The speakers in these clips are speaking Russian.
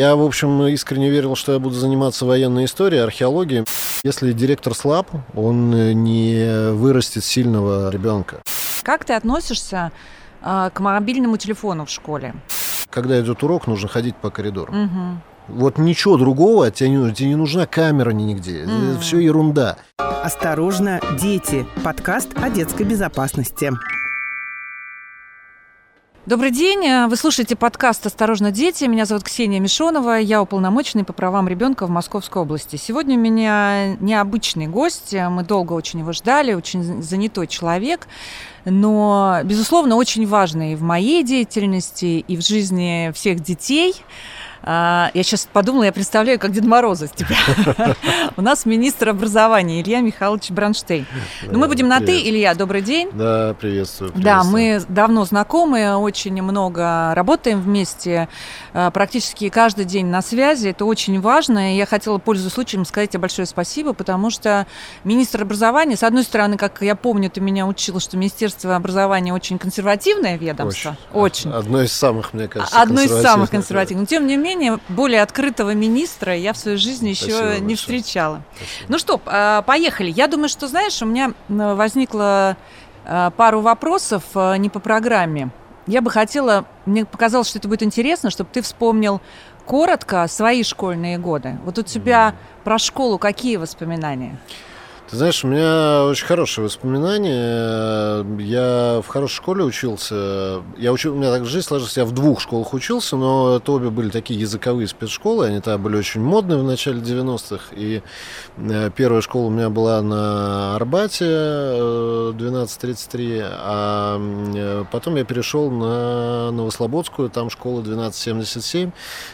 Я, в общем, искренне верил, что я буду заниматься военной историей, археологией. Если директор слаб, он не вырастет сильного ребенка. Как ты относишься э, к мобильному телефону в школе? Когда идет урок, нужно ходить по коридору. Угу. Вот ничего другого, тебе не, тебе не нужна камера ни нигде. Mm. Это все ерунда. Осторожно, дети. Подкаст о детской безопасности. Добрый день. Вы слушаете подкаст «Осторожно, дети». Меня зовут Ксения Мишонова. Я уполномоченный по правам ребенка в Московской области. Сегодня у меня необычный гость. Мы долго очень его ждали. Очень занятой человек. Но, безусловно, очень важный в моей деятельности и в жизни всех детей – я сейчас подумала, я представляю, как Дед Мороза с тебя. У нас министр образования Илья Михайлович Бронштейн. Ну, мы будем на «ты». Илья, добрый день. Да, приветствую. Да, мы давно знакомы, очень много работаем вместе, а, практически каждый день на связи. Это очень важно. И я хотела, пользуясь случаем, сказать тебе большое спасибо, потому что министр образования, с одной стороны, как я помню, ты меня учила, что Министерство образования очень консервативное ведомство. Очень. очень. Одно из самых, мне кажется, Одно из самых консервативных. Но, тем не менее, менее, более открытого министра я в своей жизни еще Спасибо не большое. встречала. Спасибо. Ну что, а, поехали. Я думаю, что, знаешь, у меня возникло а, пару вопросов а, не по программе. Я бы хотела, мне показалось, что это будет интересно, чтобы ты вспомнил коротко свои школьные годы. Вот у тебя mm. про школу какие воспоминания? Ты знаешь, у меня очень хорошие воспоминания. Я в хорошей школе учился. Я учил, у меня так жизнь сложилась, я в двух школах учился, но это обе были такие языковые спецшколы. Они тогда были очень модные в начале 90-х. И э, первая школа у меня была на Арбате 1233, э, а э, потом я перешел на Новослободскую, там школа 1277.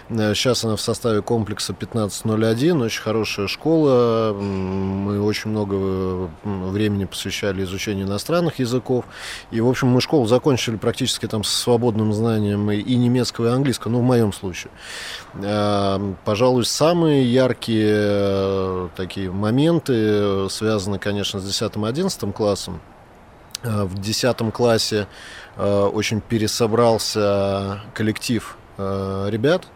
Сейчас она в составе комплекса 1501, очень хорошая школа. Мы очень много много времени посвящали изучению иностранных языков. И, в общем, мы школу закончили практически там с свободным знанием и немецкого, и английского, ну, в моем случае. А, пожалуй, самые яркие э, такие моменты связаны, конечно, с 10-11 классом. В 10 классе э, очень пересобрался коллектив э, ребят,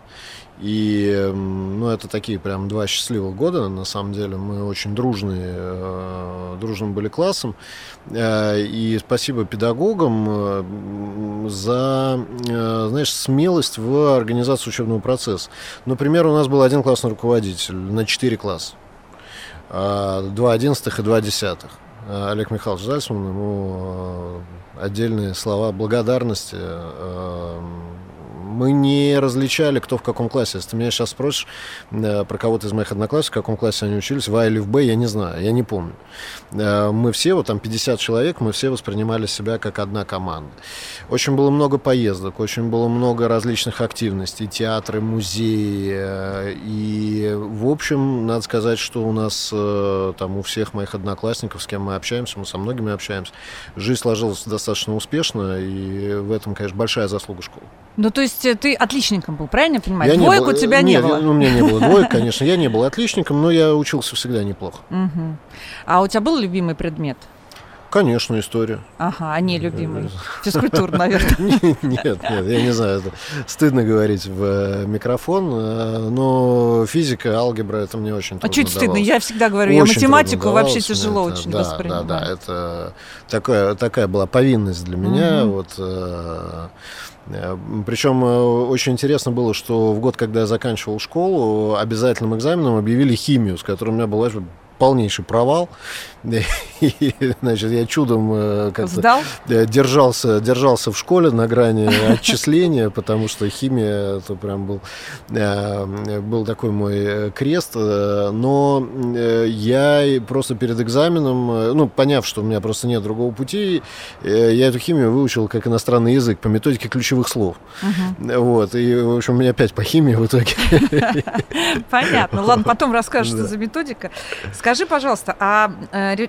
и, ну, это такие прям два счастливых года, на самом деле. Мы очень дружные, э, дружным были классом. Э, и спасибо педагогам э, за, знаешь, смелость в организации учебного процесса. Например, у нас был один классный руководитель на четыре класса. Два одиннадцатых и два десятых. Олег Михайлович Зальцман, ему отдельные слова благодарности мы не различали, кто в каком классе. Если ты меня сейчас спросишь э, про кого-то из моих одноклассников, в каком классе они учились, в А или в Б, я не знаю, я не помню. Э, мы все, вот там 50 человек, мы все воспринимали себя как одна команда. Очень было много поездок, очень было много различных активностей, театры, музеи. Э, и, в общем, надо сказать, что у нас там у всех моих одноклассников, с кем мы общаемся, мы со многими общаемся, жизнь сложилась достаточно успешно, и в этом, конечно, большая заслуга школы. Ну, то есть ты отличником был, правильно я понимаю? Я Двоек был, у тебя нет, не было? Ну, у меня не было двоек, конечно. Я не был отличником, но я учился всегда неплохо. Угу. А у тебя был любимый предмет? Конечно, история. Ага, а не любимый. Физкультура, наверное. Нет, нет, я не знаю, это стыдно говорить в э, микрофон, э, но физика, алгебра, это мне очень трудно А чуть стыдно? Я всегда говорю, я математику вообще тяжело очень воспринимаю. Да, да, это такая, была повинность для меня, вот э, Э, Причем э, очень интересно было, что в год, когда я заканчивал школу, обязательным экзаменом объявили химию, с которой у меня была полнейший провал. И, значит, я чудом э, как-то держался, держался в школе на грани отчисления, потому что химия это прям был, э, был такой мой э, крест. Но я просто перед экзаменом, ну, поняв, что у меня просто нет другого пути, я эту химию выучил как иностранный язык по методике ключевых слов. Угу. Вот. И, в общем, у меня опять по химии в итоге. Понятно. Ладно, потом расскажешь, что за методика. Скажи, пожалуйста, а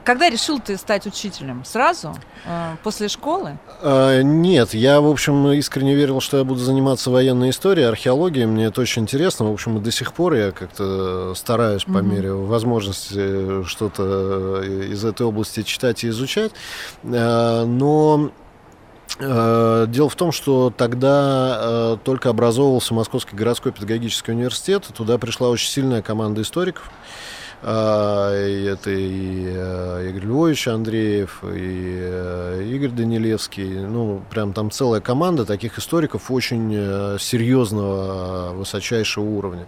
когда решил ты стать учителем? Сразу? Э, после школы? А, нет, я, в общем, искренне верил, что я буду заниматься военной историей, археологией. Мне это очень интересно. В общем, и до сих пор я как-то стараюсь по мере возможности что-то из этой области читать и изучать. А, но Э, дело в том, что тогда э, только образовывался Московский городской педагогический университет, туда пришла очень сильная команда историков. Э, и это и Игорь Львович Андреев, и Игорь Данилевский. Ну, прям там целая команда таких историков очень серьезного, высочайшего уровня.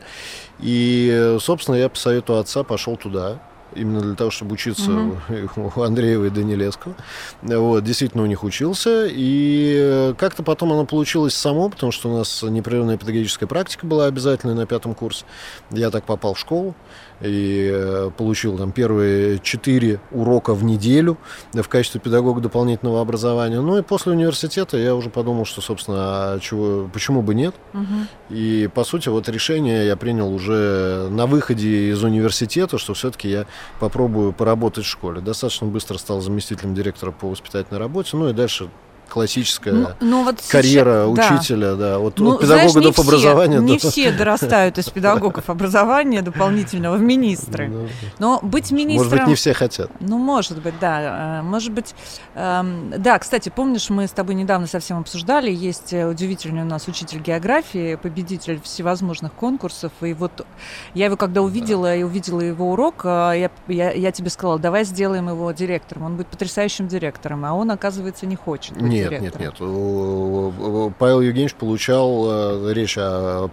И, собственно, я по совету отца пошел туда именно для того, чтобы учиться угу. у Андреева и Данилевского. Вот, действительно у них учился. И как-то потом оно получилось само, потому что у нас непрерывная педагогическая практика была обязательной на пятом курсе. Я так попал в школу и э, получил там первые четыре урока в неделю в качестве педагога дополнительного образования. Ну и после университета я уже подумал, что, собственно, а чего, почему бы нет. Угу. И, по сути, вот решение я принял уже на выходе из университета, что все-таки я попробую поработать в школе. Достаточно быстро стал заместителем директора по воспитательной работе, ну и дальше классическая ну, ну, вот карьера сейчас, учителя, да, да вот ну, от педагога знаешь, до образования. Не все дорастают из педагогов образования дополнительного в министры. Ну, Но быть министром... Может быть, не все хотят. Ну, может быть, да. Э, может быть, эм, да, кстати, помнишь, мы с тобой недавно совсем обсуждали, есть э, удивительный у нас учитель географии, победитель всевозможных конкурсов, и вот я его когда увидела, и увидела его урок, э, я, я, я тебе сказала, давай сделаем его директором, он будет потрясающим директором, а он, оказывается, не хочет. Нет, нет, нет. Павел Евгеньевич получал э, речь о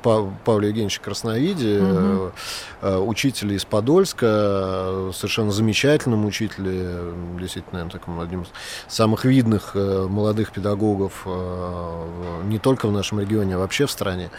Павле Евгеньевиче Красновиде, угу. учителе из Подольска, совершенно замечательном учителе, действительно, наверное, таком одним из самых видных молодых педагогов не только в нашем регионе, а вообще в стране.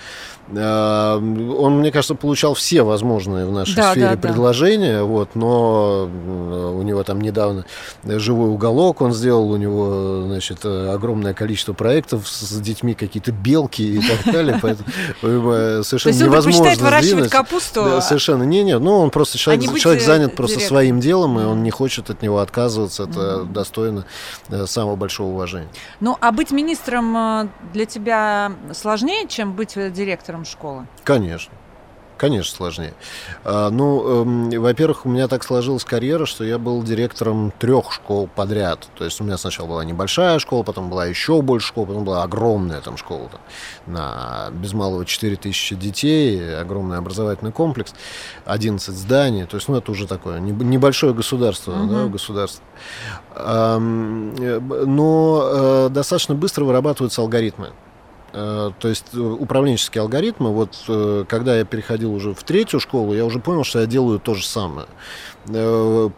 Он, мне кажется, получал все возможные в нашей да, сфере да, предложения, да. вот, но у него там недавно живой уголок он сделал, у него, значит, огромное количество проектов с детьми, какие-то белки и так далее, поэтому э, совершенно невозможно выращивать капусту? Совершенно не, не, ну он просто человек, человек занят просто своим делом, и он не хочет от него отказываться, это достойно э, самого большого уважения. Ну, а быть министром э, для тебя сложнее, чем быть директором школы? Конечно. Конечно, сложнее. А, ну, э, во-первых, у меня так сложилась карьера, что я был директором трех школ подряд. То есть у меня сначала была небольшая школа, потом была еще больше школ, потом была огромная там школа там, на без малого 4 тысячи детей, огромный образовательный комплекс, 11 зданий. То есть, ну, это уже такое небольшое государство, угу. да, государство. А, но э, достаточно быстро вырабатываются алгоритмы. Э, то есть э, управленческие алгоритмы, вот э, когда я переходил уже в третью школу, я уже понял, что я делаю то же самое.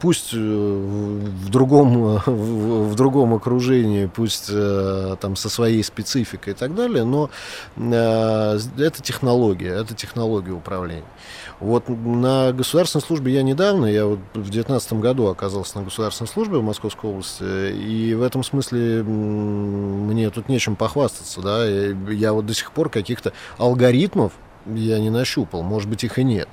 Пусть в другом, в другом окружении, пусть там со своей спецификой и так далее, но это технология, это технология управления. Вот на государственной службе я недавно, я вот в 2019 году оказался на государственной службе в Московской области, и в этом смысле мне тут нечем похвастаться, да, я вот до сих пор каких-то алгоритмов я не нащупал, может быть, их и нет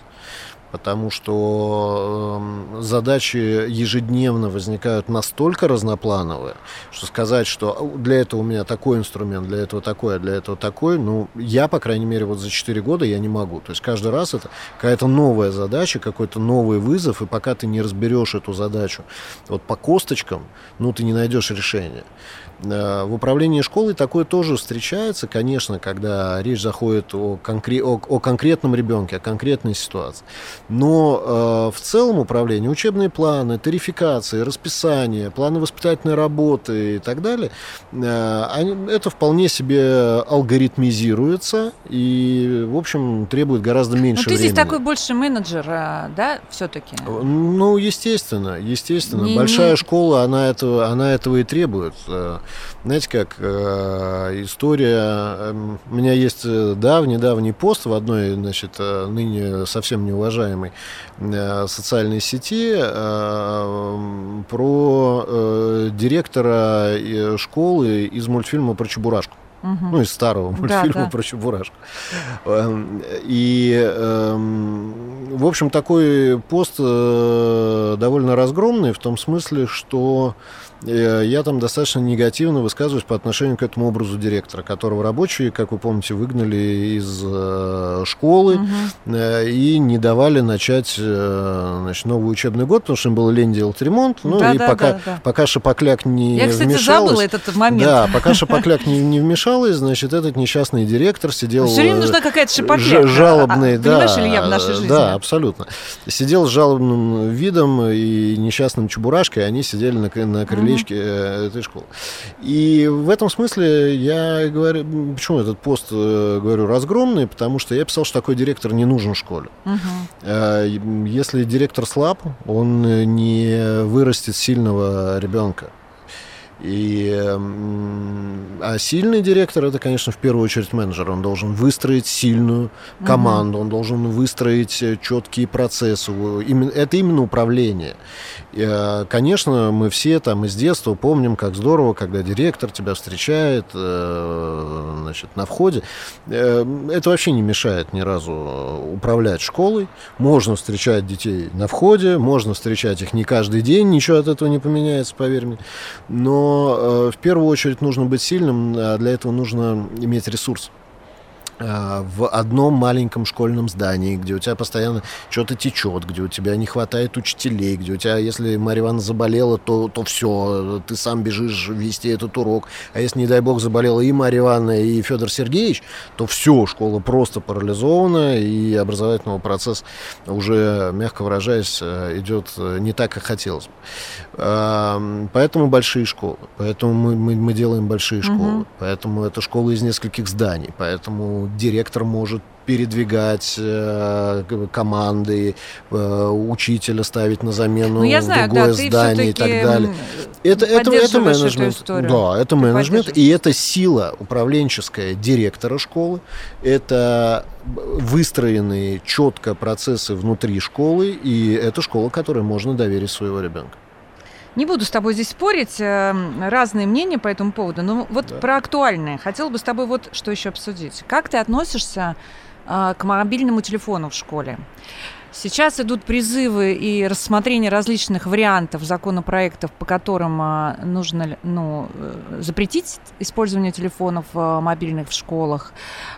потому что э, задачи ежедневно возникают настолько разноплановые, что сказать, что для этого у меня такой инструмент, для этого такой, а для этого такой, ну, я, по крайней мере, вот за 4 года я не могу. То есть каждый раз это какая-то новая задача, какой-то новый вызов, и пока ты не разберешь эту задачу вот по косточкам, ну, ты не найдешь решения. Э, в управлении школой такое тоже встречается, конечно, когда речь заходит о, конкре- о, о конкретном ребенке, о конкретной ситуации. Но э, в целом управление, учебные планы, тарификации, расписание, планы воспитательной работы и так далее, э, они, это вполне себе алгоритмизируется и, в общем, требует гораздо меньше Но ты времени. здесь такой больше менеджер, э, да, все-таки? Ну, естественно, естественно. Не, Большая не... школа, она этого, она этого и требует. Э, знаете, как э, история... Э, у меня есть э, давний-давний пост в одной, значит, э, ныне совсем неуважаемой э, социальной сети э, про э, директора э, школы из мультфильма про Чебурашку. Угу. Ну, из старого мультфильма да, да. про Чебурашку. Эм, и э, в общем, такой пост э, довольно разгромный в том смысле, что Э, я там достаточно негативно высказываюсь по отношению к этому образу директора, которого рабочие, как вы помните, выгнали из э, школы угу. и не давали начать значит, новый учебный год, потому что им было лень делать ремонт. Ну да, и да, пока, да, да. пока Шапокляк не Я, кстати, вмешалась, забыла этот момент. Да, пока Шапокляк не, не вмешалась, значит, этот несчастный директор сидел... Все время нужна какая-то Шапокляк. Жалобный, а, да. Понимаешь, Илья, в нашей жизни? Да, абсолютно. Сидел с жалобным видом и несчастным чебурашкой, они сидели на, на крыле таблички э, этой школы. И в этом смысле я говорю, почему этот пост э, говорю разгромный, потому что я писал, что такой директор не нужен в школе. Угу. Если директор слаб, он не вырастет сильного ребенка. И, а сильный директор это, конечно, в первую очередь менеджер. Он должен выстроить сильную команду, угу. он должен выстроить э, четкие процессы. Это именно управление. Э, конечно, мы все там из детства помним, как здорово, когда директор тебя встречает э, значит, на входе. Это вообще не мешает ни разу управлять школой. Можно встречать детей на входе, можно встречать их не каждый день, ничего от этого не поменяется, поверь мне. Но э, в первую очередь нужно быть сильным, а для этого нужно иметь ресурс. Э, в одном маленьком школьном здании, где у тебя постоянно что-то течет, где у тебя не хватает учителей, где у тебя, если Марья Ивановна заболела, то, то все, ты сам бежишь вести этот урок. А если, не дай бог, заболела и Марья Ивановна, и Федор Сергеевич, то все, школа просто парализована, и образовательного процесса уже, мягко выражаясь, э, идет э, не так, как хотелось бы. Поэтому большие школы, поэтому мы, мы, мы делаем большие школы, угу. поэтому это школы из нескольких зданий, поэтому директор может передвигать э, команды, э, учителя ставить на замену ну, я знаю, другое да, здание и так далее. Это, это, это менеджмент. Да, это ты менеджмент. И это сила управленческая директора школы. Это выстроенные четко процессы внутри школы. И это школа, которой можно доверить своего ребенка. Не буду с тобой здесь спорить, э, разные мнения по этому поводу, но вот да. про актуальное. Хотела бы с тобой вот что еще обсудить. Как ты относишься э, к мобильному телефону в школе? Сейчас идут призывы и рассмотрение различных вариантов законопроектов, по которым э, нужно ну, запретить использование телефонов мобильных в школах.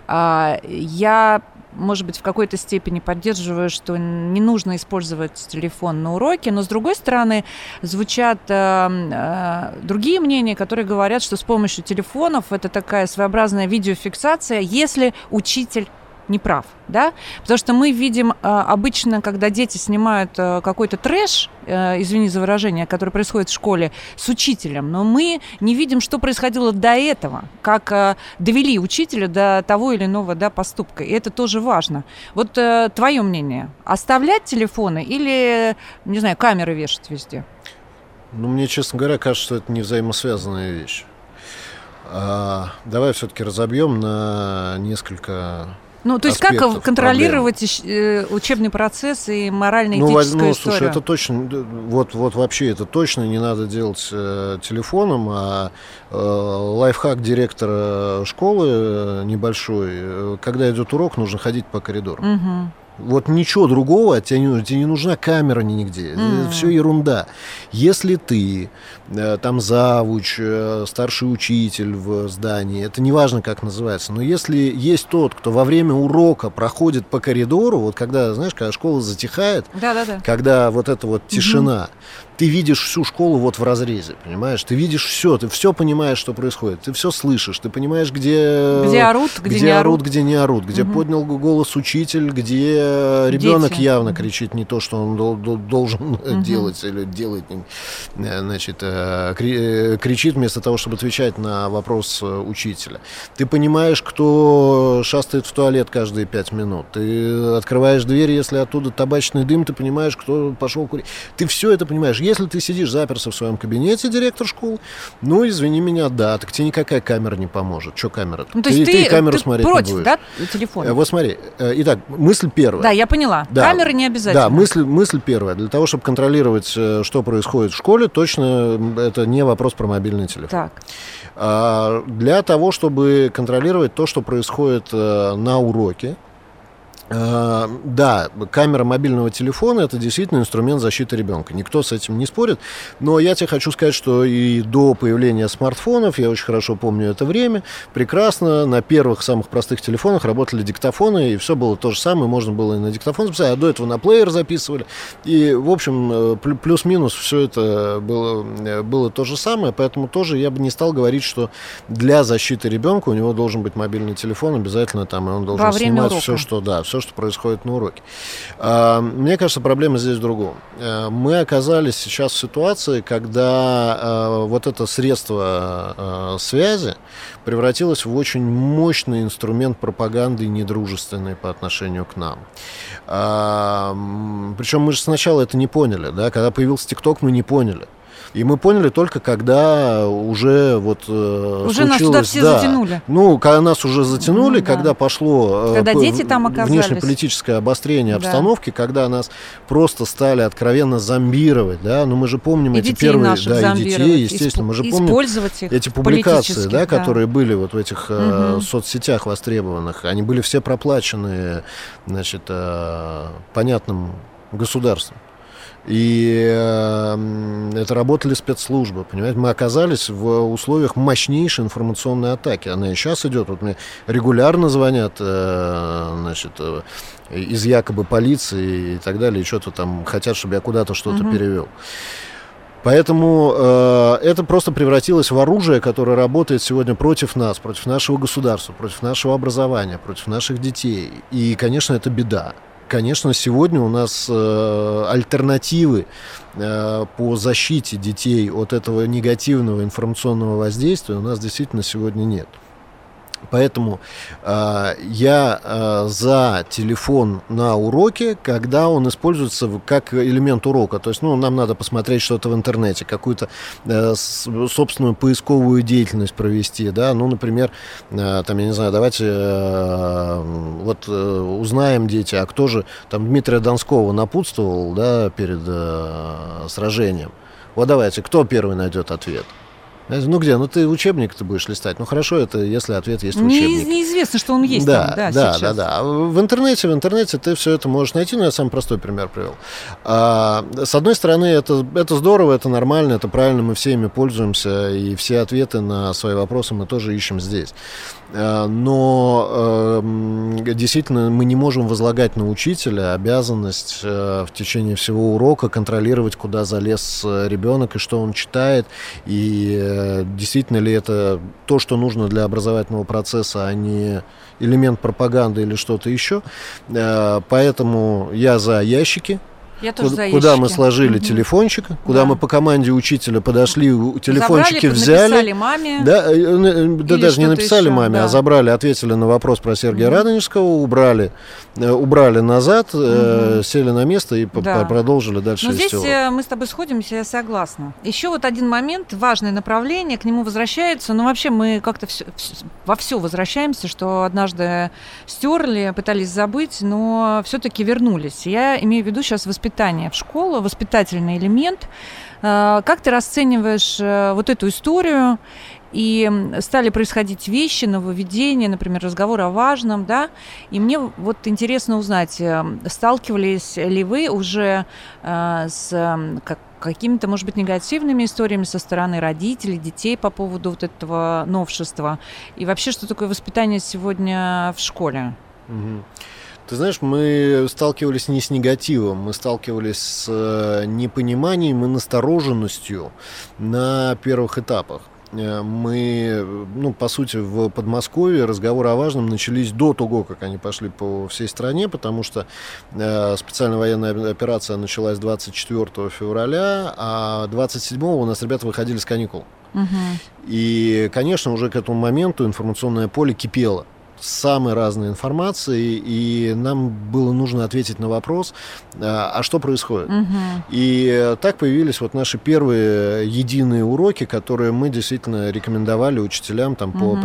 А, я может быть, в какой-то степени поддерживаю, что не нужно использовать телефон на уроке, но с другой стороны звучат э, э, другие мнения, которые говорят, что с помощью телефонов это такая своеобразная видеофиксация, если учитель не прав, да, потому что мы видим а, обычно, когда дети снимают а, какой-то трэш, а, извини за выражение, который происходит в школе с учителем, но мы не видим, что происходило до этого, как довели учителя до того или иного, да, поступка, и это тоже важно. Вот твое мнение, оставлять телефоны или, не знаю, камеры вешать везде? Ну, мне, честно говоря, кажется, что это не взаимосвязанная вещь. А, давай все-таки разобьем на несколько ну, то есть как контролировать проблемы. Э, учебный процесс и морально-этическую ну, ну, историю? слушай, это точно, вот, вот вообще это точно не надо делать э, телефоном, а э, лайфхак директора школы э, небольшой, э, когда идет урок, нужно ходить по коридору. Угу. Вот ничего другого тебе не. Тебе не нужна камера нигде. Mm. Все ерунда. Если ты там завуч, э, старший учитель в здании, это не важно, как называется, но если есть тот, кто во время урока проходит по коридору, вот когда, знаешь, когда школа затихает, да -да -да. когда вот эта вот тишина, mm ты видишь всю школу вот в разрезе, понимаешь? Ты видишь все, ты все понимаешь, что происходит, ты все слышишь, ты понимаешь, где... Где орут, где, где не орут, орут, где не орут, где угу. поднял голос учитель, где ребенок Дети. явно кричит не то, что он должен угу. делать или делает, э, значит, э, э, кричит вместо того, чтобы отвечать на вопрос учителя. Ты понимаешь, кто шастает в туалет каждые пять минут. Ты открываешь дверь, если оттуда табачный дым, ты понимаешь, кто пошел курить. Ты все это понимаешь. Если ты сидишь заперся в своем кабинете, директор школы, ну, извини меня, да, так тебе никакая камера не поможет. Что камера? Ну, то есть ты, ты, ты камеру ты смотреть против, не будешь. да, телефона? Э, вот смотри. Э, итак, мысль первая. Да, я поняла. Да, Камеры не обязательно. Да, мысль, мысль первая. Для того, чтобы контролировать, э, что происходит в школе, точно это не вопрос про мобильный телефон. Так. А, для того, чтобы контролировать то, что происходит на уроке, Э, да, камера мобильного телефона это действительно инструмент защиты ребенка. Никто с этим не спорит. Но я тебе хочу сказать, что и до появления смартфонов, я очень хорошо помню это время, прекрасно на первых самых простых телефонах работали диктофоны, и все было то же самое. Можно было и на диктофон записать, а до этого на плеер записывали. И, в общем, э, плюс-минус все это было, э, было то же самое. Поэтому тоже я бы не стал говорить, что для защиты ребенка у него должен быть мобильный телефон обязательно там, и он должен снимать все, что да, все, что происходит на уроке. А, мне кажется, проблема здесь в другом. Э, мы оказались сейчас в ситуации, когда э, вот это средство э, связи превратилось в очень мощный инструмент пропаганды недружественной по отношению к нам. А, причем мы же сначала это не поняли, да, когда появился ТикТок, мы не поняли. И мы поняли только, когда уже вот э, Уже нас туда все да, затянули. Ну, когда нас уже затянули, ну, да. когда пошло э, когда дети там оказались. внешнеполитическое обострение да. обстановки, когда нас просто стали откровенно зомбировать, да, ну мы же помним и эти первые, да, и детей, естественно, мы же помним эти публикации, да, которые да. были вот в этих угу. э, соцсетях востребованных, они были все проплачены, значит, э, понятным государством. И э, это работали спецслужбы, понимаете? Мы оказались в условиях мощнейшей информационной атаки. Она и сейчас идет. Вот мне регулярно звонят, э, значит, э, из якобы полиции и так далее, и что-то там хотят, чтобы я куда-то что-то угу. перевел. Поэтому э, это просто превратилось в оружие, которое работает сегодня против нас, против нашего государства, против нашего образования, против наших детей. И, конечно, это беда конечно, сегодня у нас э, альтернативы э, по защите детей от этого негативного информационного воздействия у нас действительно сегодня нет. Поэтому э, я э, за телефон на уроке, когда он используется как элемент урока. То есть, ну, нам надо посмотреть что-то в интернете, какую-то э, собственную поисковую деятельность провести, да. Ну, например, э, там, я не знаю, давайте э, вот э, узнаем дети, а кто же там Дмитрия Донского напутствовал, да, перед э, сражением. Вот давайте, кто первый найдет ответ? Ну где? Ну ты учебник ты будешь листать. Ну хорошо, это если ответ есть в учебнике. Неизвестно, что он есть да, там, да, да, сейчас. да, да. В интернете, в интернете ты все это можешь найти, но я самый простой пример привел. А, с одной стороны, это, это здорово, это нормально, это правильно, мы все ими пользуемся, и все ответы на свои вопросы мы тоже ищем здесь. Э, но э, действительно мы не можем возлагать на учителя обязанность э, в течение всего урока контролировать, куда залез ребенок и что он читает, и действительно ли это то, что нужно для образовательного процесса, а не элемент пропаганды или что-то еще. Поэтому я за ящики, я тоже куда, куда мы сложили угу. телефончик, куда да. мы по команде учителя подошли, телефончики забрали, взяли. Написали маме. Да, э, э, да даже не написали еще, маме, а да. а забрали, ответили на вопрос про Сергея угу. Радонежского, убрали, э, убрали назад, угу. сели на место и да. продолжили дальше. Но здесь урок. мы с тобой сходимся, я согласна. Еще вот один момент, важное направление, к нему возвращается, но вообще мы как-то все, во все возвращаемся, что однажды стерли, пытались забыть, но все-таки вернулись. Я имею в виду сейчас воспитание воспитания в школу, воспитательный элемент. Э, как ты расцениваешь э, вот эту историю? И стали происходить вещи, нововведения, например, разговор о важном, да, и мне вот интересно узнать, э, сталкивались ли вы уже с как, какими-то, может быть, негативными историями со стороны родителей, детей по поводу вот этого новшества, и вообще, что такое воспитание сегодня в школе? Угу. Ты знаешь, мы сталкивались не с негативом, мы сталкивались с э, непониманием и настороженностью на первых этапах э, мы, ну, по сути, в Подмосковье разговоры о важном начались до того, как они пошли по всей стране, потому что э, специальная военная операция началась 24 февраля, а 27 у нас ребята выходили с каникул. Угу. И, конечно, уже к этому моменту информационное поле кипело самой разной информации, и нам было нужно ответить на вопрос, а, а что происходит. Угу. И так появились вот наши первые единые уроки, которые мы действительно рекомендовали учителям, там угу.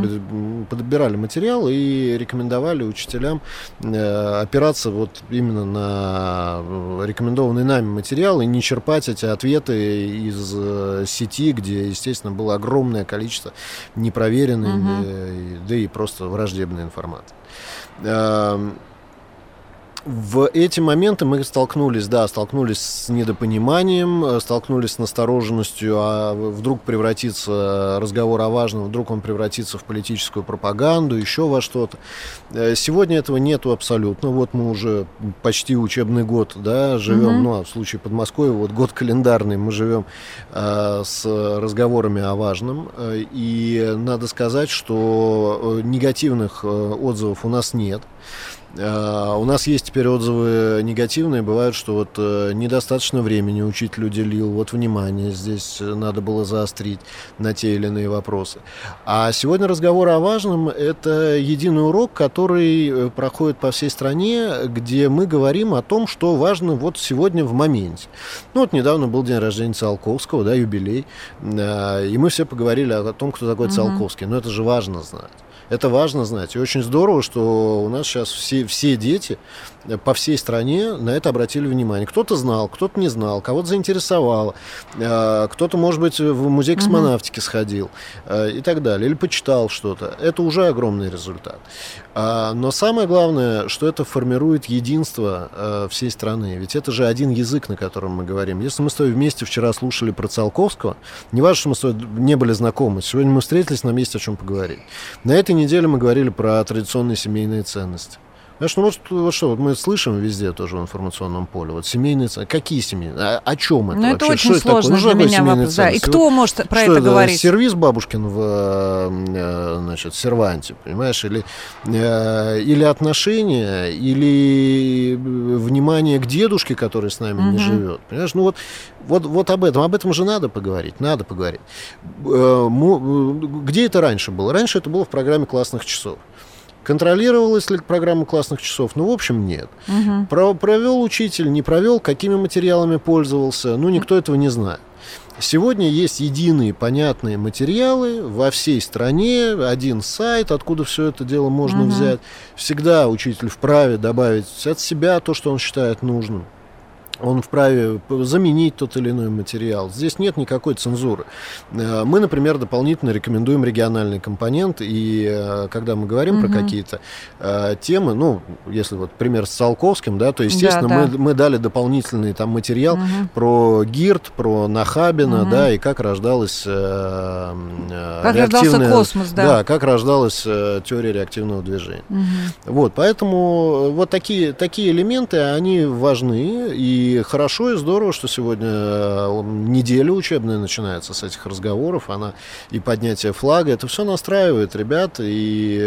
по, подбирали материал и рекомендовали учителям э, опираться вот именно на рекомендованный нами материал и не черпать эти ответы из э, сети, где, естественно, было огромное количество непроверенной, угу. да и просто враждебной информации. В эти моменты мы столкнулись, да, столкнулись с недопониманием, э, столкнулись с настороженностью, а вдруг превратится разговор о важном, вдруг он превратится в политическую пропаганду, еще во что-то. Э, сегодня этого нету абсолютно. Вот мы уже почти учебный год, да, живем, mm-hmm. ну, а в случае Подмосковья, вот год календарный, мы живем э, с разговорами о важном. Э, и надо сказать, что негативных отзывов у нас нет. А, у нас есть теперь отзывы негативные. Бывают, что вот э, недостаточно времени учитель уделил, вот внимание здесь надо было заострить на те или иные вопросы. А сегодня разговор о важном – это единый урок, который э, проходит по всей стране, где мы говорим о том, что важно вот сегодня в моменте. Ну вот недавно был день рождения Циолковского, да, юбилей, а, и мы все поговорили о том, кто такой Циолковский. Но это же важно знать. Это важно знать. И очень здорово, что у нас сейчас все, все дети по всей стране на это обратили внимание. Кто-то знал, кто-то не знал, кого-то заинтересовало, э, кто-то, может быть, в музей космонавтики сходил э, и так далее, или почитал что-то. Это уже огромный результат. А, но самое главное, что это формирует единство э, всей страны. Ведь это же один язык, на котором мы говорим. Если мы с тобой вместе вчера слушали про Циолковского, не важно, что мы с тобой не были знакомы, сегодня мы встретились, нам есть о чем поговорить. На этой неделе мы говорили про традиционные семейные ценности. Знаешь, ну вот, вот что, вот мы слышим везде тоже в информационном поле, вот семейные ценности, какие семейные, о, о чем это Ну это вообще? очень что сложно это для меня вопрос, да. И кто может про что это, говорить? сервис бабушкин в, э, значит, серванте, понимаешь, или, э, или отношения, или внимание к дедушке, который с нами угу. не живет, понимаешь, ну вот, вот, вот об этом, об этом же надо поговорить, надо поговорить. Э, где это раньше было? Раньше это было в программе классных часов. Контролировалась ли программа классных часов? Ну, в общем, нет. Угу. Про провел учитель, не провел, какими материалами пользовался, ну, никто этого не знает. Сегодня есть единые понятные материалы во всей стране, один сайт, откуда все это дело можно угу. взять. Всегда учитель вправе добавить от себя то, что он считает нужным он вправе заменить тот или иной материал. Здесь нет никакой цензуры. Э, мы, например, дополнительно рекомендуем региональный компонент, и э, когда мы говорим угу. про какие-то э, темы, ну, если вот пример с Циолковским, да, то, естественно, да, да. Мы, мы дали дополнительный там материал угу. про ГИРД, про Нахабина, угу. да, и как рождалась э, как реактивная... космос, да. Да, как рождалась э, теория реактивного движения. Угу. Вот, поэтому вот такие, такие элементы, они важны, и и хорошо и здорово, что сегодня э, неделя учебная начинается с этих разговоров, она и поднятие флага, это все настраивает ребят, и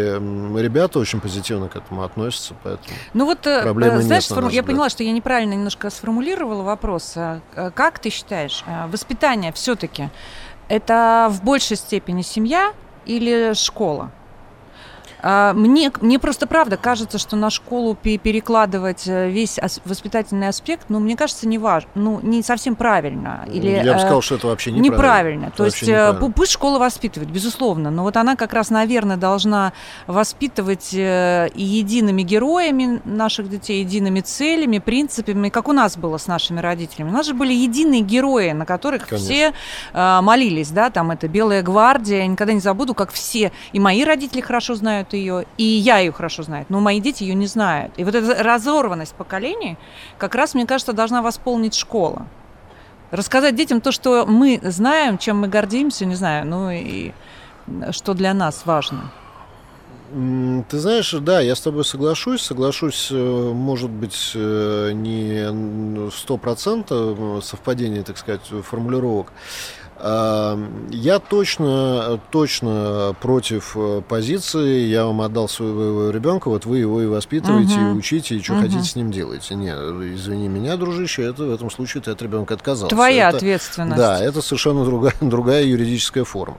ребята очень позитивно к этому относятся, поэтому ну вот, э, проблемы знаешь, нет, сформу... я поняла, что я неправильно немножко сформулировала вопрос. А, а как ты считаешь, э, воспитание все-таки это в большей степени семья или школа? А, мне, мне просто правда кажется, что на школу перекладывать э, весь воспитательный аспект, ну, мне кажется, не важно, ну, не совсем правильно. Или, Я бы сказал, э, что это вообще неправильно. Неправильно. То есть э, неправильно. пусть школа воспитывает, безусловно, но вот она как раз, наверное, должна воспитывать и едиными героями наших детей, едиными целями, принципами, как у нас было с нашими родителями. У нас же были единые герои, на которых Конечно. все молились, да, там это Белая гвардия, я никогда не забуду, как все, и мои родители хорошо знают ее, и я ее хорошо знаю, но мои дети ее не знают. И вот эта разорванность поколений как раз, мне кажется, должна восполнить школа. Рассказать детям то, что мы знаем, чем мы гордимся, не знаю, ну и что для нас важно. Ты знаешь, да, я с тобой соглашусь. Соглашусь, э, может быть, э, не сто процентов э, совпадение, так сказать, формулировок. Я точно, точно против э, позиции. Я вам отдал своего ребенка, вот вы его и воспитываете, угу. и учите, и что угу. хотите с ним делаете. Нет, извини меня, дружище, это в этом случае ты от ребенка отказался. Твоя это, ответственность. Да, это совершенно другая, другая юридическая форма.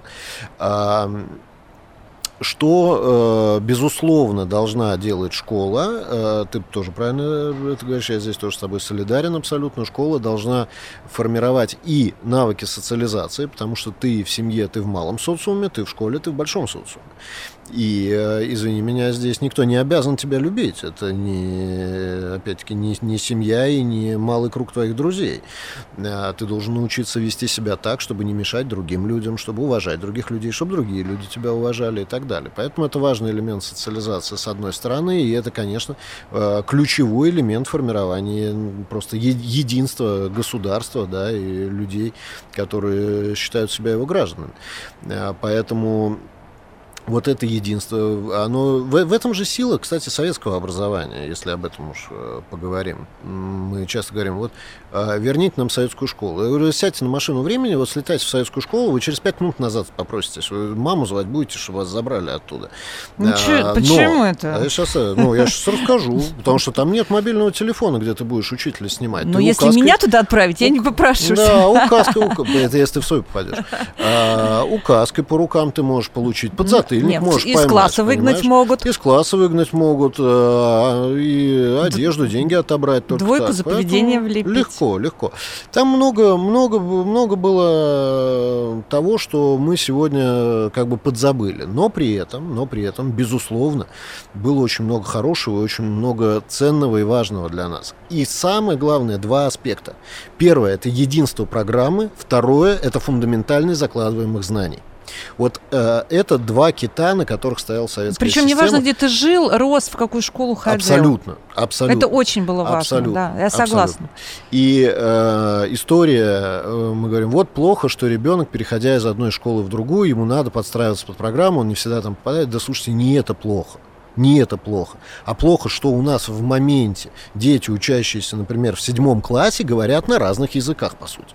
Что, э, безусловно, должна делать школа, э, ты тоже правильно это говоришь, я здесь тоже с тобой солидарен абсолютно, школа должна формировать и навыки социализации, потому что ты в семье, ты в малом социуме, ты в школе, ты в большом социуме. И, э, извини меня, здесь никто не обязан тебя любить. Это не, опять-таки, не, не семья и не малый круг твоих друзей. А ты должен научиться вести себя так, чтобы не мешать другим людям, чтобы уважать других людей, чтобы другие люди тебя уважали и так далее. Поэтому это важный элемент социализации с одной стороны, и это, конечно, э, ключевой элемент формирования просто единства государства да, и людей, которые считают себя его гражданами. А, поэтому вот это единство, оно в, в этом же сила, кстати, советского образования, если об этом уж э, поговорим. Мы часто говорим, вот верните нам советскую школу. Я говорю, сядьте на машину времени, вот слетайте в советскую школу, вы через пять минут назад попроситесь, вы маму звать будете, чтобы вас забрали оттуда. Ничего, а, почему но, это? А я сейчас, э, ну, я сейчас расскажу, потому что там нет мобильного телефона, где ты будешь учителя снимать. Но если указкой... меня туда отправить, я не попрошу. Да, указкой, это если ты в свой попадешь. А, указкой по рукам ты можешь получить, под затыльник Нет, можешь из поймать. Из класса выгнать могут. Из класса выгнать могут, и одежду, деньги отобрать только Двойку так. за поведение влепить. Легко, легко. Там много, много, много было того, что мы сегодня как бы подзабыли. Но при этом, но при этом, безусловно, было очень много хорошего и очень много ценного и важного для нас. И самое главное, два аспекта. Первое – это единство программы. Второе – это фундаментальность закладываемых знаний. Вот э, это два кита, на которых стоял советская Причем система. неважно, где ты жил, рос, в какую школу ходил. Абсолютно, абсолютно. Это очень было важно, абсолютно, да, я согласна. Абсолютно. И э, история, э, мы говорим, вот плохо, что ребенок, переходя из одной школы в другую, ему надо подстраиваться под программу, он не всегда там попадает. Да слушайте, не это плохо. Не это плохо. А плохо, что у нас в моменте дети, учащиеся, например, в седьмом классе, говорят на разных языках, по сути.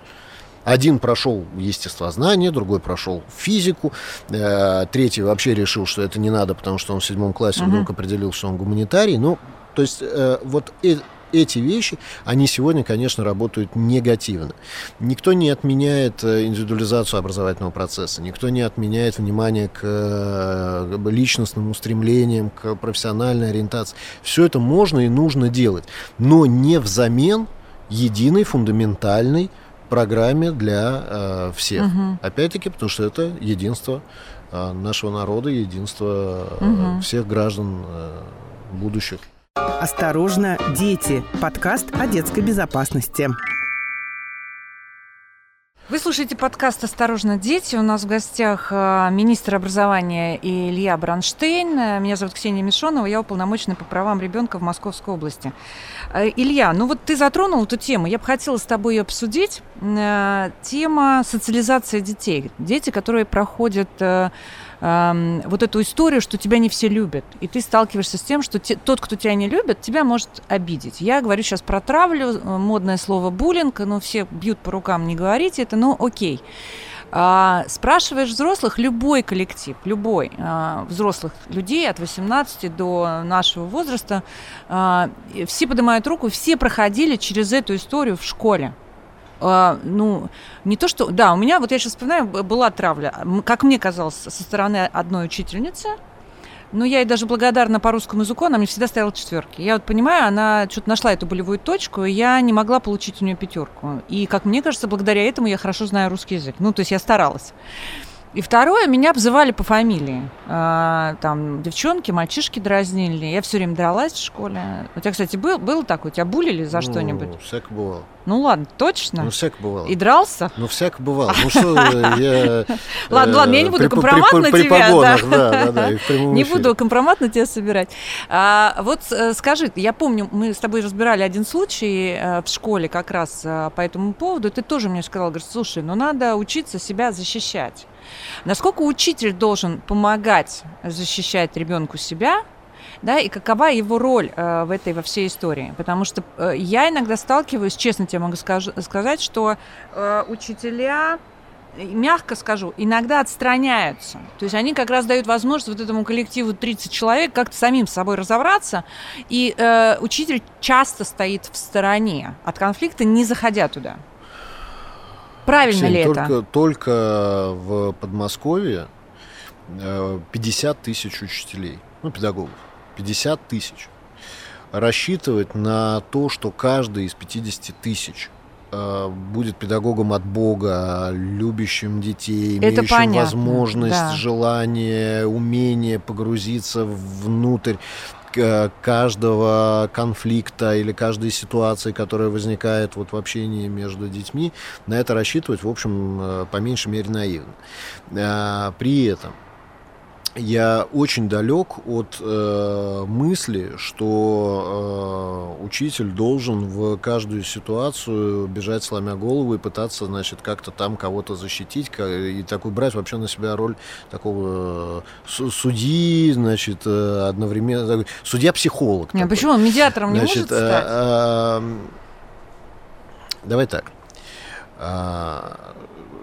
Один прошел естествознание, другой прошел физику, э, третий вообще решил, что это не надо, потому что он в седьмом классе uh-huh. вдруг определил, что он гуманитарий. Ну, то есть э, вот э, эти вещи, они сегодня, конечно, работают негативно. Никто не отменяет э, индивидуализацию образовательного процесса, никто не отменяет внимание к э, личностным устремлениям, к профессиональной ориентации. Все это можно и нужно делать, но не взамен единой фундаментальной программе для э, всех. Угу. Опять-таки, потому что это единство э, нашего народа, единство э, угу. всех граждан э, будущих. Осторожно, дети. Подкаст о детской безопасности. Вы слушаете подкаст «Осторожно, дети». У нас в гостях э, министр образования Илья Бронштейн. Меня зовут Ксения Мишонова, я уполномоченная по правам ребенка в Московской области. Э, Илья, ну вот ты затронул эту тему. Я бы хотела с тобой ее обсудить. Э, тема социализации детей. Дети, которые проходят вот эту историю, что тебя не все любят, и ты сталкиваешься с тем, что те, тот, кто тебя не любит, тебя может обидеть. Я говорю сейчас про травлю, э, модное слово буллинг, но все бьют по рукам, не говорите это, но окей. А, спрашиваешь взрослых, любой коллектив, любой а, взрослых людей от 18 до нашего возраста, а, все поднимают руку, все проходили через эту историю в школе. Uh, ну, не то что... Да, у меня, вот я сейчас вспоминаю, была травля, как мне казалось, со стороны одной учительницы, но я ей даже благодарна по русскому языку, она мне всегда ставила четверки. Я вот понимаю, она что-то нашла эту болевую точку, и я не могла получить у нее пятерку. И, как мне кажется, благодаря этому я хорошо знаю русский язык. Ну, то есть я старалась. И второе, меня обзывали по фамилии. А, там девчонки, мальчишки дразнили. Я все время дралась в школе. У тебя, кстати, был, было такое? Тебя булили за ну, что-нибудь? Всяко бывало. Ну ладно, точно? Ну, всяко бывало. И дрался? Ну, всяко бывало. Ну, что я... Ладно, ладно, я не буду компромат на тебя. да, да, да, Не буду компромат на тебя собирать. А, вот э, скажи, я помню, мы с тобой разбирали один случай э, в школе как раз э, по этому поводу. Ты тоже мне сказал, говоришь, слушай, ну надо учиться себя защищать. Насколько учитель должен помогать защищать ребенку себя, да, и какова его роль э, в этой во всей истории. Потому что э, я иногда сталкиваюсь, честно тебе могу скажу, сказать, что э, учителя мягко скажу, иногда отстраняются. То есть они как раз дают возможность вот этому коллективу 30 человек как-то самим с собой разобраться, и э, учитель часто стоит в стороне от конфликта, не заходя туда. Правильно Ксения, ли только, это? Только в Подмосковье 50 э, тысяч учителей, ну, педагогов, 50 тысяч. Рассчитывать на то, что каждый из 50 тысяч э, будет педагогом от Бога, любящим детей, Это имеющим понятно, возможность, да. желание, умение погрузиться внутрь каждого конфликта или каждой ситуации, которая возникает вот в общении между детьми, на это рассчитывать, в общем, э, по меньшей мере наивно. А, При этом я очень далек от э, мысли, что э, учитель должен в каждую ситуацию бежать сломя голову и пытаться, значит, как-то там кого-то защитить ка- и такой брать вообще на себя роль такого э, су- судьи, значит, э, одновременно такой судья-психолог. Не, а такой. почему он медиатором не Значит, может стать? э, э, давай так. А,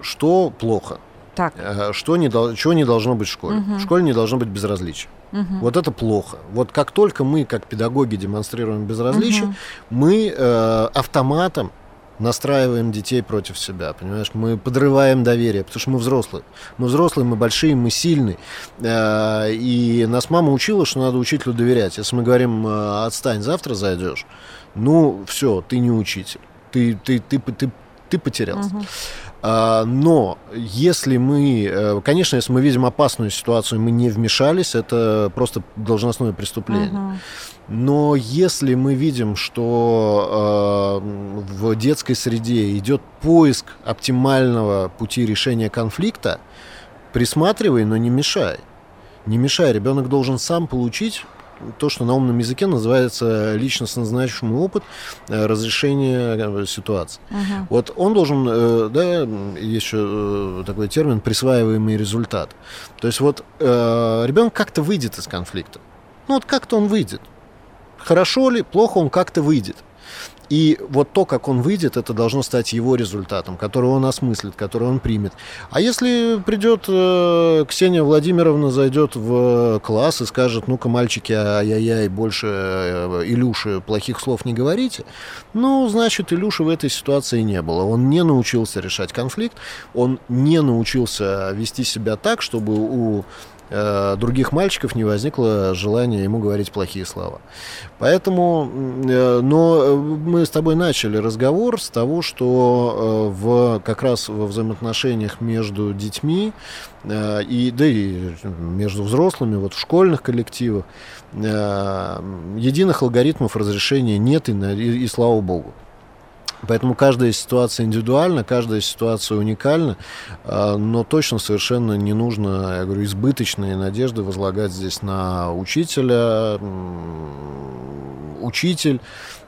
Что плохо? Так. Э, Что не, чего не должно быть в школе? Мгм. В школе не должно быть безразличия. Мгм. Вот это плохо. Вот как только мы, как педагоги, демонстрируем безразличие, Мгм. мы э, автоматом настраиваем детей против себя, понимаешь? Мы подрываем доверие, потому что мы взрослые. Мы взрослые, мы большие, мы сильные. Э, и нас мама учила, что надо учителю доверять. Если мы говорим, э, отстань, завтра зайдешь, ну, все, ты не учитель. Ты, ты, ты, ты, ты потерялся. Мгм. А, Но если мы, э, конечно, если мы видим опасную ситуацию, мы не вмешались, это просто должностное преступление. Мгм. Но если мы видим, что э, в детской среде идет поиск оптимального пути решения конфликта, присматривай, но не мешай. Не мешай. Ребенок должен сам получить то, что на умном языке называется личностно значимый опыт э, разрешения э, ситуации. Мгм. Вот он должен, э, да, есть еще такой термин присваиваемый результат. То есть вот ребенок как-то выйдет из конфликта. Ну вот как-то он выйдет. Хорошо ли, плохо он как-то выйдет. И вот то, как он выйдет, это должно стать его результатом, который он осмыслит, который он примет. А если придет э, Ксения Владимировна, зайдет в класс и скажет, ну-ка, мальчики, ай-яй-яй, больше э, Илюше плохих слов не говорите, ну, значит, Илюши в этой ситуации не было. Он не научился решать конфликт, он не научился вести себя так, чтобы у э, других мальчиков не возникло желания ему говорить плохие слова. Поэтому, э, но э, мы с тобой начали разговор с того, что в, как раз во взаимоотношениях между детьми и, да и между взрослыми, вот в школьных коллективах, единых алгоритмов разрешения нет, и- и слава богу. Поэтому каждая ситуация индивидуальна, каждая ситуация уникальна, а, но точно совершенно не нужно, я говорю, избыточные надежды возлагать здесь на учителя. Учитель,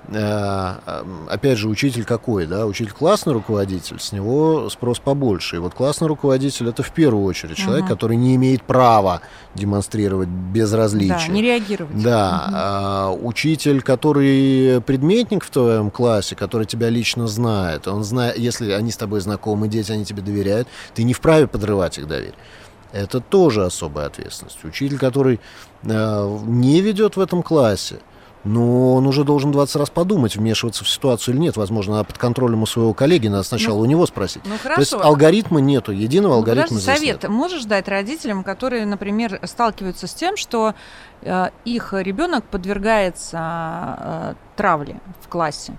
опять же, учитель какой, да? Учитель классный руководитель, с него спрос побольше. И вот классный руководитель это в первую очередь человек, Мгм. который не имеет права демонстрировать Да, безразличие. не реагировать. Да, Мгм. а, учитель, который предметник в твоем классе, который тебя лично знает, он знает, если они с тобой знакомы, дети, они тебе доверяют, ты не вправе подрывать их доверие. Это тоже особая ответственность. Учитель, который э, не ведет в этом классе, но он уже должен 20 раз подумать, вмешиваться в ситуацию или нет. Возможно, под контролем у своего коллеги, надо сначала у него спросить. Ну То есть хорошо. алгоритма нету, единого Ну, алгоритма здесь совет нет. можешь дать родителям, которые, например, сталкиваются с тем, что э, их ребенок подвергается э, травле в классе?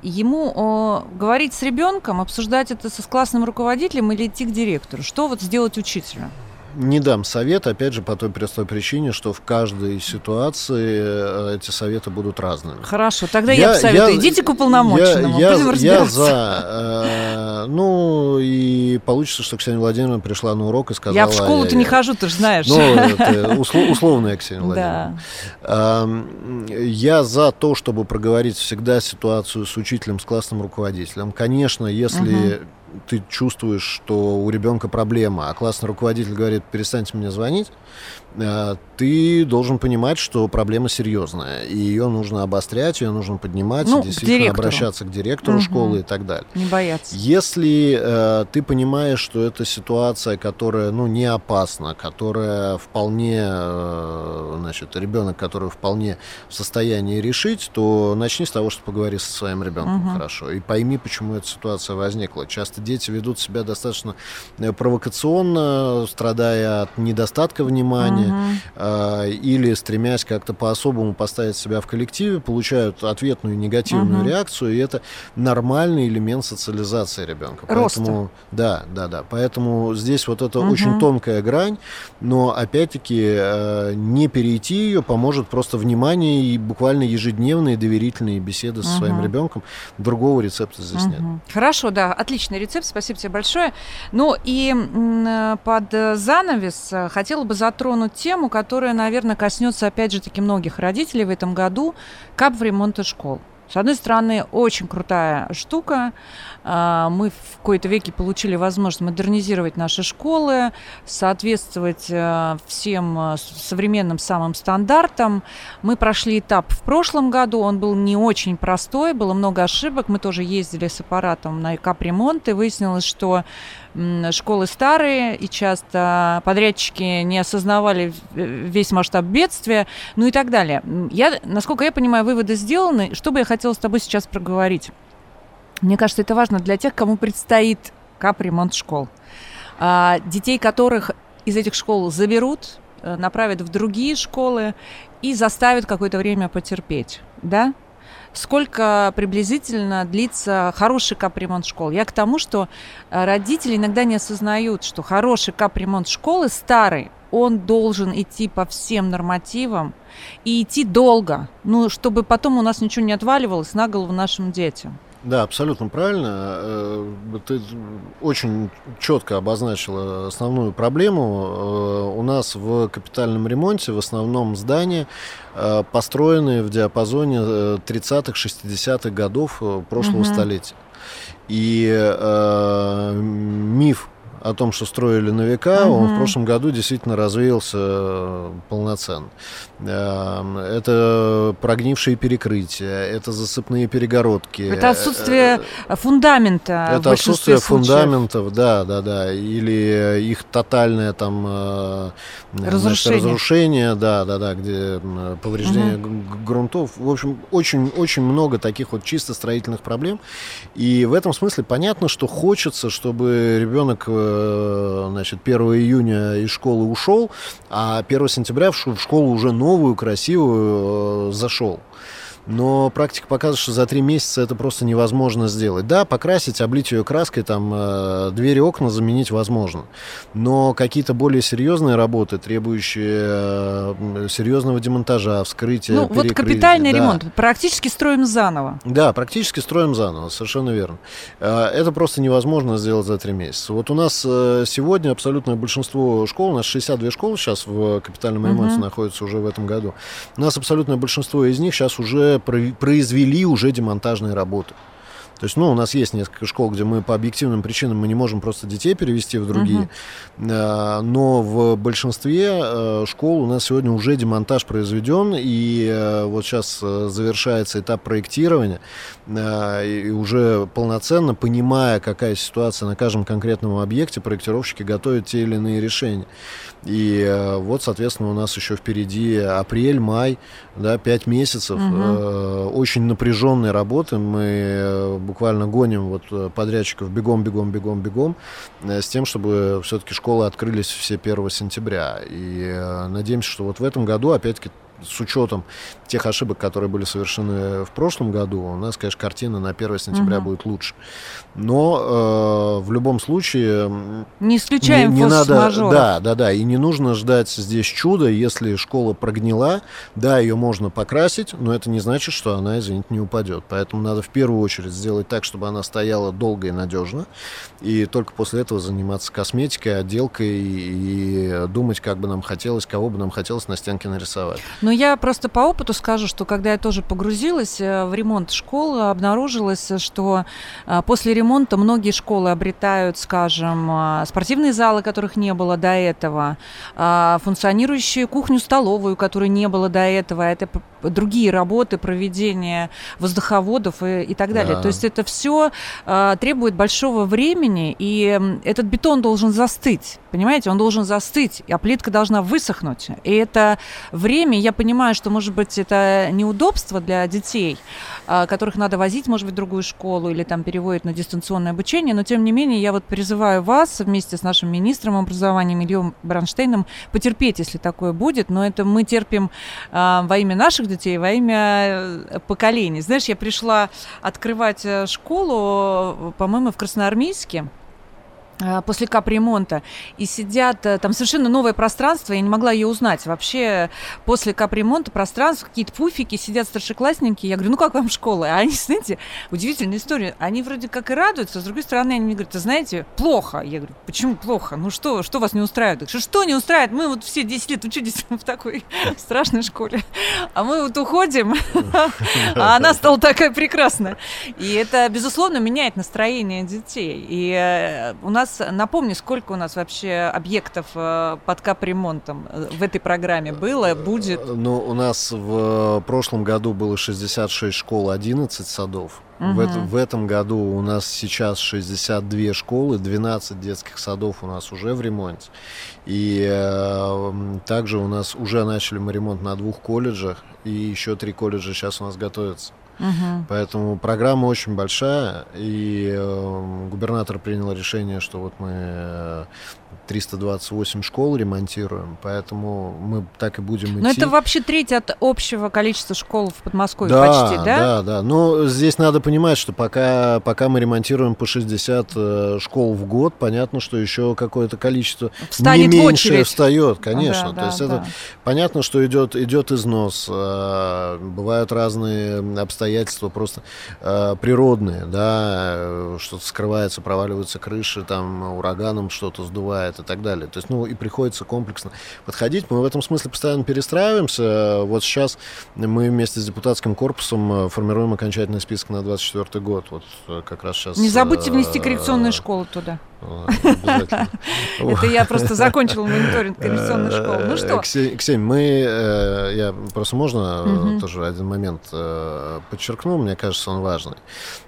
Ему э, говорить с ребенком, обсуждать это со с классным руководителем или идти к директору? Что вот сделать учителю? Не дам совет, опять же, по той простой причине, что в каждой ситуации э, эти советы будут разными. Хорошо, тогда я, посоветую. Идите к уполномоченному, Я, будем я разбираться. за. э, ну, и получится, что Ксения Владимировна пришла на урок и сказала... я в школу-то не «Ай-яй-яй». хожу, ты же знаешь. Ну, это усло- условная Ксения да. Владимировна. Ам, Я за то, чтобы проговорить всегда ситуацию с учителем, с классным руководителем. Конечно, если ты чувствуешь, что у ребенка проблема, а классный руководитель говорит, перестаньте мне звонить, ты должен понимать, что проблема серьезная, и ее нужно обострять, ее нужно поднимать, Ну, и к действительно директору. обращаться к директору Мгм. школы и так далее. Не бояться. Если э, ты понимаешь, что это ситуация, которая ну, не опасна, которая вполне, э, значит, ребенок, который вполне в состоянии решить, то начни с того, что поговори со своим ребенком Мгм. хорошо. И пойми, почему эта ситуация возникла. Часто часто дети ведут себя достаточно э, провокационно, страдая от недостатка внимания угу. или стремясь как-то по-особому поставить себя в коллективе, получают ответную негативную угу. реакцию, и это нормальный элемент социализации ребенка. Роста. Поэтому, да, да, да. Поэтому здесь вот это угу. очень тонкая грань, но опять-таки э, не перейти ее поможет просто внимание и буквально ежедневные доверительные беседы со угу. своим ребенком. Другого рецепта здесь угу. нет. Хорошо, да, отличный рецепт, спасибо тебе большое. Ну и э, под занавес э, хотела бы затронуть тему, которая, наверное, коснется опять же таки многих родителей в этом году, кап в ремонте школ. С одной стороны, очень крутая штука. А, мы в какой-то веке получили возможность модернизировать наши школы, соответствовать э, всем э, современным самым стандартам. Мы прошли этап в прошлом году, он был не очень простой, было много ошибок. Мы тоже ездили с аппаратом на капремонт, и выяснилось, что школы старые, и часто подрядчики не осознавали весь масштаб бедствия, ну и так далее. Я, насколько я понимаю, выводы сделаны. Что бы я хотела с тобой сейчас проговорить? Мне кажется, это важно для тех, кому предстоит капремонт школ. А, детей, которых из этих школ заберут, э, направят в другие школы и заставят какое-то время потерпеть, да? Сколько приблизительно длится хороший капремонт школ? Я к тому, что э, родители иногда не осознают, что хороший капремонт школы старый, он должен идти по всем нормативам и идти долго, ну, чтобы потом у нас ничего не отваливалось на голову нашим детям. Да, абсолютно правильно. Э, ты очень четко обозначила основную проблему. Э, у нас в капитальном ремонте в основном здания э, построены в диапазоне 30-х, 60-х годов прошлого угу. столетия. И э, миф о том, что строили на века, угу. он в прошлом году действительно развеялся полноценно. Эм, это прогнившие перекрытия, это засыпные перегородки. Это отсутствие э, фундамента. Это отсутствие фундаментов, да, да, да. Или их тотальное там э, разрушение, значит, разрушение да, да, да, где повреждение угу. грунтов. В общем, очень, очень много таких вот чисто строительных проблем. И в этом смысле понятно, что хочется, чтобы ребенок э, значит, 1 июня из школы ушел, а 1 сентября в школу уже новый новую, красивую э, зашел. Но практика показывает, что за три месяца это просто невозможно сделать. Да, покрасить, облить ее краской, там, э, двери, окна заменить возможно. Но какие-то более серьезные работы, требующие э, серьезного демонтажа, вскрытия, Ну, вот капитальный да. ремонт. Практически строим заново. Да, практически строим заново, совершенно верно. Э, это просто невозможно сделать за три месяца. Вот у нас э, сегодня абсолютное большинство школ, у нас 62 школы сейчас в капитальном ремонте угу. находятся уже в этом году. У нас абсолютное большинство из них сейчас уже произвели уже демонтажные работы. То есть, ну, у нас есть несколько школ, где мы по объективным причинам мы не можем просто детей перевести в другие, uh-huh. но в большинстве э, школ у нас сегодня уже демонтаж произведен, и э, вот сейчас завершается этап проектирования, и уже полноценно, понимая, какая ситуация на каждом конкретном объекте, проектировщики готовят те или иные решения. И вот, соответственно, у нас еще впереди апрель, май, да, 5 месяцев угу. очень напряженной работы. Мы буквально гоним вот подрядчиков бегом, бегом, бегом, бегом, э, с тем, чтобы все-таки школы открылись все 1 сентября. И э, надеемся, что вот в этом году, опять-таки, с учетом тех ошибок, которые были совершены в прошлом году, у нас, конечно, картина на 1 сентября угу. будет лучше. Но э, в любом случае... Не исключаем не, не надо, Да, да, да. И не нужно ждать здесь чуда, если школа прогнила. Да, ее можно покрасить, но это не значит, что она, извините, не упадет. Поэтому надо в первую очередь сделать так, чтобы она стояла долго и надежно. И только после этого заниматься косметикой, отделкой и, и думать, как бы нам хотелось, кого бы нам хотелось на стенке нарисовать. Но я просто по опыту скажу, что когда я тоже погрузилась э, в ремонт школы, обнаружилось, что э, после ремонта многие школы обретают, скажем, э, спортивные залы, которых не было до этого, функционирующую кухню-столовую, которой не было до этого. Это другие работы, проведение воздуховодов и, и так далее. Да. То есть это все требует большого времени, и этот бетон должен застыть, понимаете? Он должен застыть, а плитка должна высохнуть. И это время, я понимаю, что, может быть, это неудобство для детей, а, которых надо возить, может быть, в другую школу или там переводят на дистанционное обучение, но, тем не менее, я вот призываю вас вместе с нашим министром образования Ильем Бронштейном потерпеть, если такое будет, но это мы терпим а, во имя наших детей, во имя э, поколений. Знаешь, я пришла открывать э, школу, по-моему, в Красноармейске, после капремонта и сидят э, там совершенно новое пространство, я не могла ее узнать. Вообще после капремонта пространство, какие-то пуфики, сидят старшеклассники. Я говорю, ну как вам школа? А они, знаете, удивительная история. Они вроде как и радуются, а с другой стороны они мне говорят, ты знаете, плохо. Я говорю, почему плохо? Ну что, что вас не устраивает? Что, что не устраивает? Мы вот все 10 лет учились в такой страшной школе, а мы вот уходим, а она стала такая прекрасная. И это, безусловно, меняет настроение детей. И э, у нас нас, напомни, сколько у нас вообще объектов э, под капремонтом э, в этой программе было, будет? Э, ну, у нас в прошлом году было 66 школ, 11 садов. Угу. В, в этом году у нас сейчас 62 школы, 12 детских садов у нас уже в ремонте. И э, также у нас уже начали мы ремонт на двух колледжах, и еще три колледжа сейчас у нас готовятся. Угу. Поэтому программа очень большая, и э, губернатор принял решение, что вот мы 328 школ ремонтируем, поэтому мы так и будем идти. Но это вообще треть от общего количества школ в Подмосковье да, почти, да? Да, да. Но здесь надо понимать, что пока, пока мы ремонтируем по 60 э, школ в год, понятно, что еще какое-то количество Встанет не меньше встает, конечно. Да, То есть да. это понятно, что идет, идет износ. Э, бывают разные обстоятельства просто э, природные, да, что-то скрывается, проваливаются крыши, там ураганом что-то сдувает и так далее. То есть, ну, и приходится комплексно подходить. Мы в этом смысле постоянно перестраиваемся. Вот сейчас мы вместе с депутатским корпусом э, формируем окончательный список на 2024 год. Вот э, как раз сейчас... Не забудьте внести коррекционные школы туда. Это я просто закончила мониторинг коррекционных школ. Ну что? Ксень, мы, э, я просто можно тоже один момент подчеркну, мне кажется, он важный.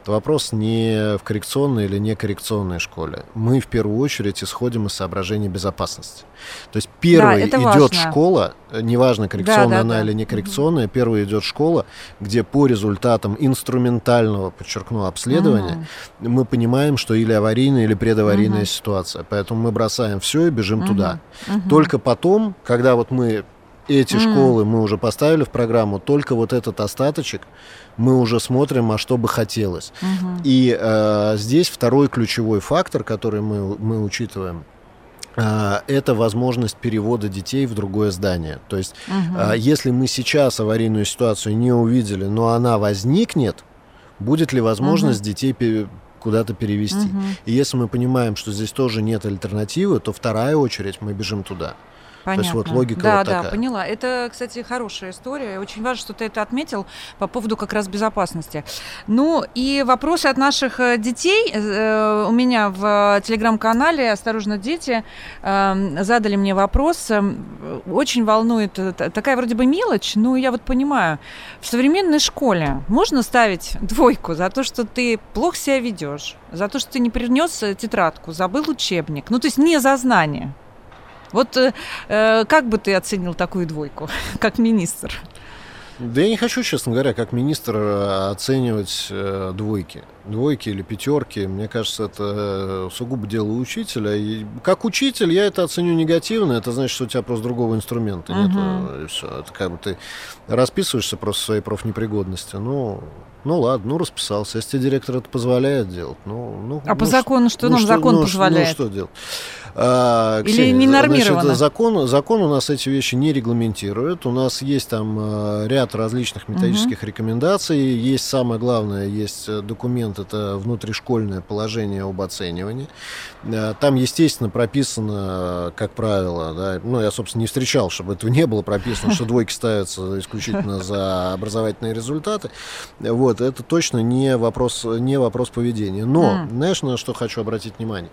Вопрос не в коррекционной или не коррекционной школе. Мы в первую очередь исходим из соображений безопасности. То есть первой идет школа, неважно, коррекционная она или не коррекционная, первой идет школа, где по результатам инструментального, подчеркну, обследования мы понимаем, что или аварийная, или предаварийная угу. ситуация. Поэтому мы бросаем все и бежим угу. туда. Угу. Только потом, когда вот мы эти mm. школы мы уже поставили в программу, только вот этот остаточек мы уже смотрим, а что бы хотелось. Mm-hmm. И э, здесь второй ключевой фактор, который мы, мы учитываем, а, это возможность перевода детей в другое здание. То есть, угу. если мы сейчас аварийную ситуацию не увидели, но она возникнет, будет ли возможность угу. детей куда-то перевести? Угу. И если мы понимаем, что здесь тоже нет альтернативы, то вторая очередь мы бежим туда. Понятно. То есть вот логика да, вот такая. Да, поняла. Это, кстати, хорошая история. Очень важно, что ты это отметил по поводу как раз безопасности. Ну и вопросы от наших э, детей. Э, у меня в телеграм-канале «Осторожно, дети» э, задали мне вопрос. Очень волнует такая вроде бы мелочь, но я вот понимаю, в современной школе можно ставить двойку за то, что ты плохо себя ведешь, за то, что ты не принес тетрадку, забыл учебник. Ну, то есть не за знание. Вот э, э, как бы ты оценил такую двойку, как министр? Да я не хочу, честно говоря, как министр э, оценивать э, двойки. Двойки или пятерки, мне кажется, это э, сугубо дело учителя. И как учитель я это оценю негативно, это значит, что у тебя просто другого инструмента uh-huh. нет. И все. Это как бы ты расписываешься просто своей профнепригодности. Ну, ну ладно, ну расписался. Если тебе директор это позволяет делать, ну... ну а ну, по закону что ну, нам что, закон ну, позволяет? Ну что делать? А, Или Ксения, не нормировано? Значит, закон, закон у нас эти вещи не регламентирует. У нас есть там э, ряд различных методических угу. рекомендаций. Есть самое главное, есть документ, это внутришкольное положение об оценивании. Э, там, естественно, прописано, как правило, да, ну, я, собственно, не встречал, чтобы этого не было прописано, что двойки ставятся исключительно за образовательные результаты. Вот это точно не вопрос, не вопрос поведения. Но, знаешь, на что хочу обратить внимание?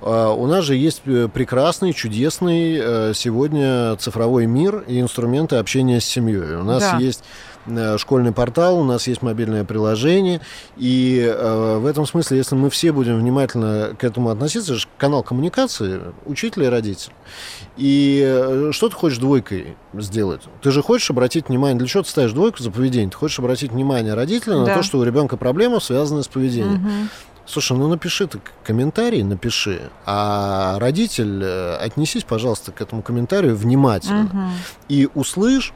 У нас же есть э, прекрасный, чудесный uh, сегодня цифровой мир и инструменты общения с семьей. У нас да. есть э, школьный портал, у нас есть мобильное приложение, и э, в этом смысле, если мы все будем внимательно к этому относиться, это же канал коммуникации учителя и родителя. И э, что ты хочешь двойкой сделать? Ты же хочешь обратить внимание, для чего ты ставишь двойку за поведение? Ты хочешь обратить внимание родителя да. на то, что у ребенка проблема, связанная с поведением. Угу. Слушай, ну напиши ты комментарий, напиши, а родитель, э, отнесись, пожалуйста, к этому комментарию внимательно угу. и услышь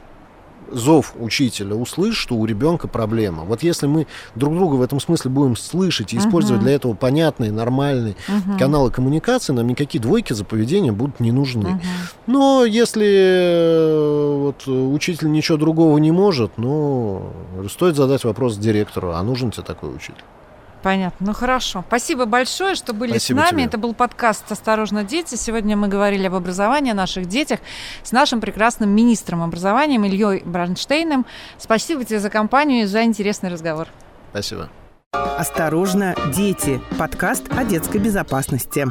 зов учителя, услышь, что у ребенка проблема. Вот если мы друг друга в этом смысле будем слышать и использовать uh-huh. для этого понятные, нормальные uh-huh. каналы коммуникации, нам никакие двойки за поведение будут не нужны. Uh-huh. Но если э, вот, учитель ничего другого не может, ну, стоит задать вопрос директору, а нужен тебе такой учитель? Понятно. Ну хорошо. Спасибо большое, что были Спасибо с нами. Тебе. Это был подкаст «Осторожно, дети». Сегодня мы говорили об образовании, о наших детях с нашим прекрасным министром образования Ильей Бранштейном. Спасибо тебе за компанию и за интересный разговор. Спасибо. «Осторожно, дети» – подкаст о детской безопасности.